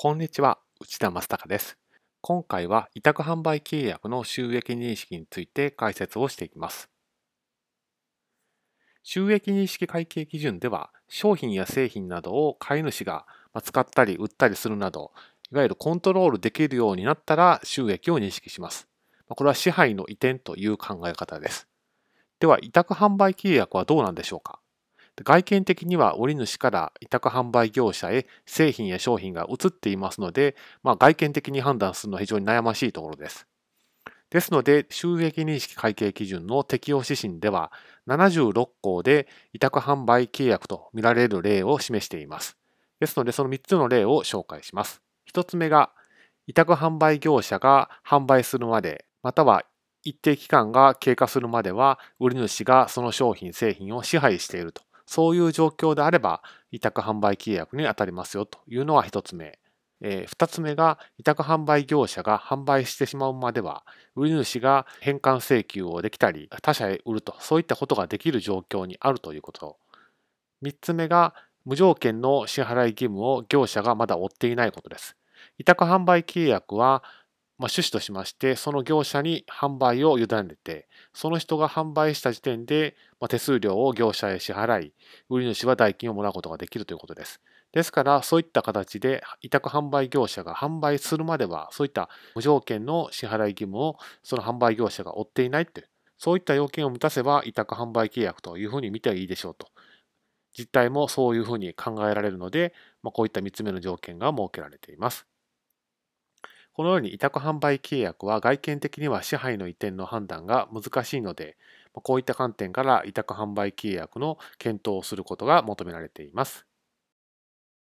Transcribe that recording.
こんにちは、内田正孝です。今回は委託販売契約の収益認識について解説をしていきます。収益認識会計基準では、商品や製品などを買い主が使ったり売ったりするなど、いわゆるコントロールできるようになったら収益を認識します。これは支配の移転という考え方です。では、委託販売契約はどうなんでしょうか？外見的には売り主から委託販売業者へ製品や商品が移っていますので、まあ、外見的に判断するのは非常に悩ましいところです。ですので、収益認識会計基準の適用指針では、76項で委託販売契約と見られる例を示しています。ですので、その3つの例を紹介します。1つ目が、委託販売業者が販売するまで、または一定期間が経過するまでは、売り主がその商品、製品を支配していると。そういう状況であれば、委託販売契約に当たりますよというのは一つ目。えー、つ目が、委託販売業者が販売してしまうまでは、売り主が返還請求をできたり、他社へ売ると、そういったことができる状況にあるということ。三つ目が、無条件の支払い義務を業者がまだ負っていないことです。委託販売契約は、まあ、趣旨としまして、その業者に販売を委ねて、その人が販売した時点で、まあ、手数料を業者へ支払い、売り主は代金をもらうことができるということです。ですから、そういった形で委託販売業者が販売するまでは、そういった無条件の支払い義務をその販売業者が負っていないという、そういった要件を満たせば委託販売契約というふうに見てはいいでしょうと。実態もそういうふうに考えられるので、まあ、こういった3つ目の条件が設けられています。このように委託販売契約は外見的には支配の移転の判断が難しいので、こういった観点から委託販売契約の検討をすることが求められています。